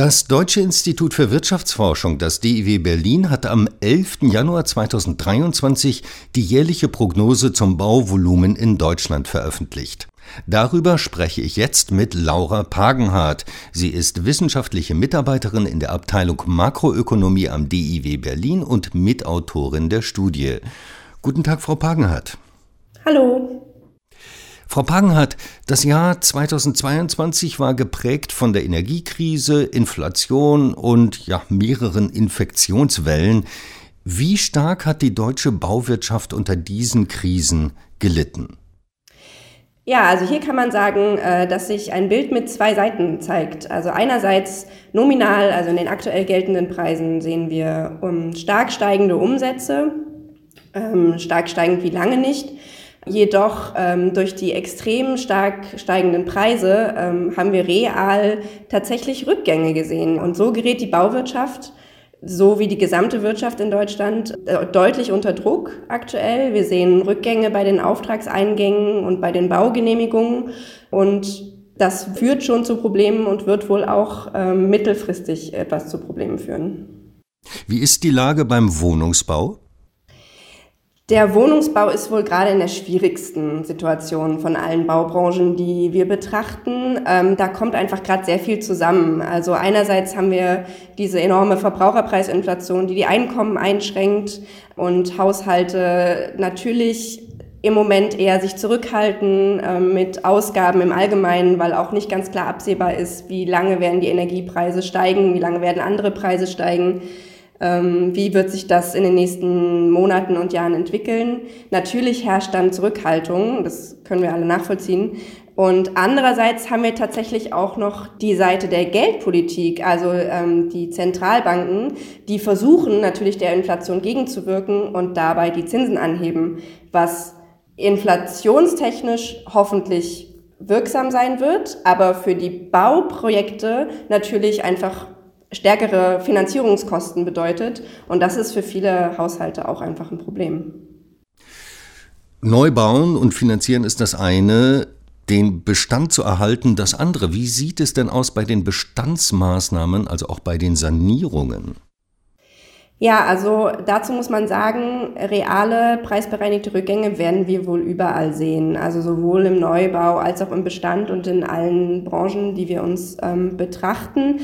Das Deutsche Institut für Wirtschaftsforschung, das DIW Berlin, hat am 11. Januar 2023 die jährliche Prognose zum Bauvolumen in Deutschland veröffentlicht. Darüber spreche ich jetzt mit Laura Pagenhardt. Sie ist wissenschaftliche Mitarbeiterin in der Abteilung Makroökonomie am DIW Berlin und Mitautorin der Studie. Guten Tag, Frau Pagenhardt. Hallo. Frau Pagenhardt, das Jahr 2022 war geprägt von der Energiekrise, Inflation und ja, mehreren Infektionswellen. Wie stark hat die deutsche Bauwirtschaft unter diesen Krisen gelitten? Ja, also hier kann man sagen, äh, dass sich ein Bild mit zwei Seiten zeigt. Also einerseits nominal, also in den aktuell geltenden Preisen sehen wir stark steigende Umsätze, ähm, stark steigend wie lange nicht. Jedoch ähm, durch die extrem stark steigenden Preise ähm, haben wir real tatsächlich Rückgänge gesehen. Und so gerät die Bauwirtschaft, so wie die gesamte Wirtschaft in Deutschland, äh, deutlich unter Druck aktuell. Wir sehen Rückgänge bei den Auftragseingängen und bei den Baugenehmigungen. Und das führt schon zu Problemen und wird wohl auch ähm, mittelfristig etwas zu Problemen führen. Wie ist die Lage beim Wohnungsbau? Der Wohnungsbau ist wohl gerade in der schwierigsten Situation von allen Baubranchen, die wir betrachten. Ähm, da kommt einfach gerade sehr viel zusammen. Also einerseits haben wir diese enorme Verbraucherpreisinflation, die die Einkommen einschränkt und Haushalte natürlich im Moment eher sich zurückhalten äh, mit Ausgaben im Allgemeinen, weil auch nicht ganz klar absehbar ist, wie lange werden die Energiepreise steigen, wie lange werden andere Preise steigen. Ähm, wie wird sich das in den nächsten Monaten und Jahren entwickeln? Natürlich herrscht dann Zurückhaltung, das können wir alle nachvollziehen. Und andererseits haben wir tatsächlich auch noch die Seite der Geldpolitik, also ähm, die Zentralbanken, die versuchen natürlich der Inflation gegenzuwirken und dabei die Zinsen anheben, was inflationstechnisch hoffentlich wirksam sein wird, aber für die Bauprojekte natürlich einfach stärkere Finanzierungskosten bedeutet. Und das ist für viele Haushalte auch einfach ein Problem. Neu bauen und finanzieren ist das eine, den Bestand zu erhalten das andere. Wie sieht es denn aus bei den Bestandsmaßnahmen, also auch bei den Sanierungen? Ja, also dazu muss man sagen, reale preisbereinigte Rückgänge werden wir wohl überall sehen. Also sowohl im Neubau als auch im Bestand und in allen Branchen, die wir uns ähm, betrachten.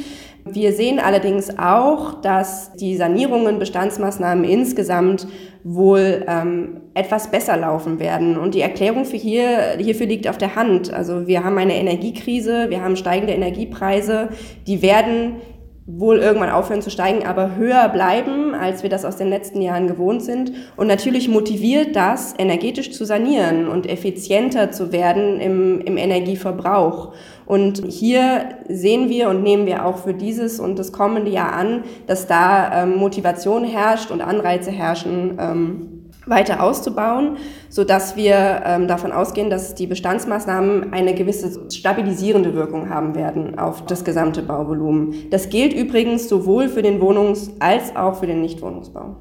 Wir sehen allerdings auch, dass die Sanierungen, Bestandsmaßnahmen insgesamt wohl ähm, etwas besser laufen werden. Und die Erklärung für hier, hierfür liegt auf der Hand. Also wir haben eine Energiekrise, wir haben steigende Energiepreise, die werden wohl irgendwann aufhören zu steigen, aber höher bleiben, als wir das aus den letzten Jahren gewohnt sind. Und natürlich motiviert das, energetisch zu sanieren und effizienter zu werden im, im Energieverbrauch. Und hier sehen wir und nehmen wir auch für dieses und das kommende Jahr an, dass da ähm, Motivation herrscht und Anreize herrschen, ähm, weiter auszubauen, so dass wir ähm, davon ausgehen, dass die Bestandsmaßnahmen eine gewisse stabilisierende Wirkung haben werden auf das gesamte Bauvolumen. Das gilt übrigens sowohl für den Wohnungs- als auch für den Nichtwohnungsbau.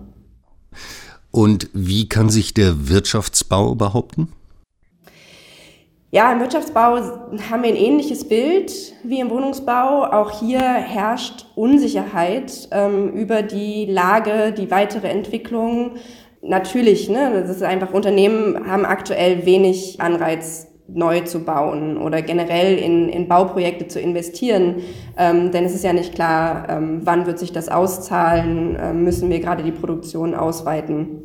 Und wie kann sich der Wirtschaftsbau behaupten? Ja, im Wirtschaftsbau haben wir ein ähnliches Bild wie im Wohnungsbau. Auch hier herrscht Unsicherheit ähm, über die Lage, die weitere Entwicklung natürlich, ne, das ist einfach, Unternehmen haben aktuell wenig Anreiz, neu zu bauen oder generell in, in Bauprojekte zu investieren. Ähm, denn es ist ja nicht klar, ähm, wann wird sich das auszahlen, ähm, müssen wir gerade die Produktion ausweiten.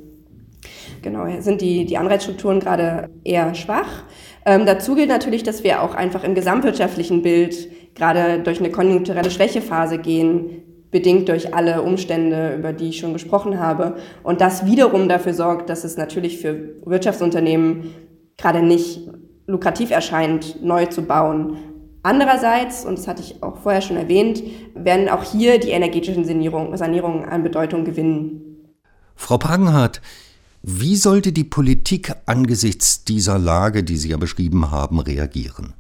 Genau, sind die, die Anreizstrukturen gerade eher schwach. Ähm, dazu gilt natürlich, dass wir auch einfach im gesamtwirtschaftlichen Bild gerade durch eine konjunkturelle Schwächephase gehen, bedingt durch alle Umstände, über die ich schon gesprochen habe. Und das wiederum dafür sorgt, dass es natürlich für Wirtschaftsunternehmen gerade nicht lukrativ erscheint, neu zu bauen. Andererseits, und das hatte ich auch vorher schon erwähnt, werden auch hier die energetischen Sanierungen, Sanierungen an Bedeutung gewinnen. Frau Pagenhardt, wie sollte die Politik angesichts dieser Lage, die Sie ja beschrieben haben, reagieren?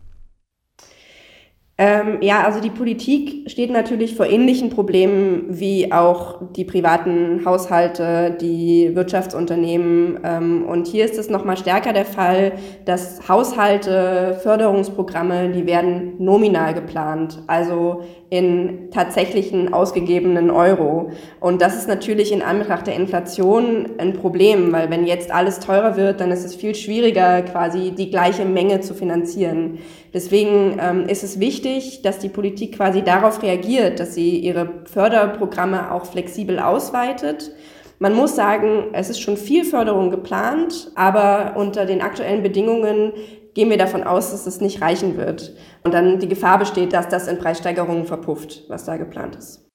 Ähm, ja, also die Politik steht natürlich vor ähnlichen Problemen wie auch die privaten Haushalte, die Wirtschaftsunternehmen. Ähm, und hier ist es nochmal stärker der Fall, dass Haushalte, Förderungsprogramme, die werden nominal geplant, also in tatsächlichen ausgegebenen Euro. Und das ist natürlich in Anbetracht der Inflation ein Problem, weil wenn jetzt alles teurer wird, dann ist es viel schwieriger, quasi die gleiche Menge zu finanzieren. Deswegen ähm, ist es wichtig, dass die Politik quasi darauf reagiert, dass sie ihre Förderprogramme auch flexibel ausweitet. Man muss sagen, es ist schon viel Förderung geplant, aber unter den aktuellen Bedingungen gehen wir davon aus, dass es nicht reichen wird. Und dann die Gefahr besteht, dass das in Preissteigerungen verpufft, was da geplant ist.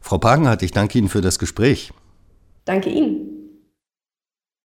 Frau Pagenhardt, ich danke Ihnen für das Gespräch. Danke Ihnen.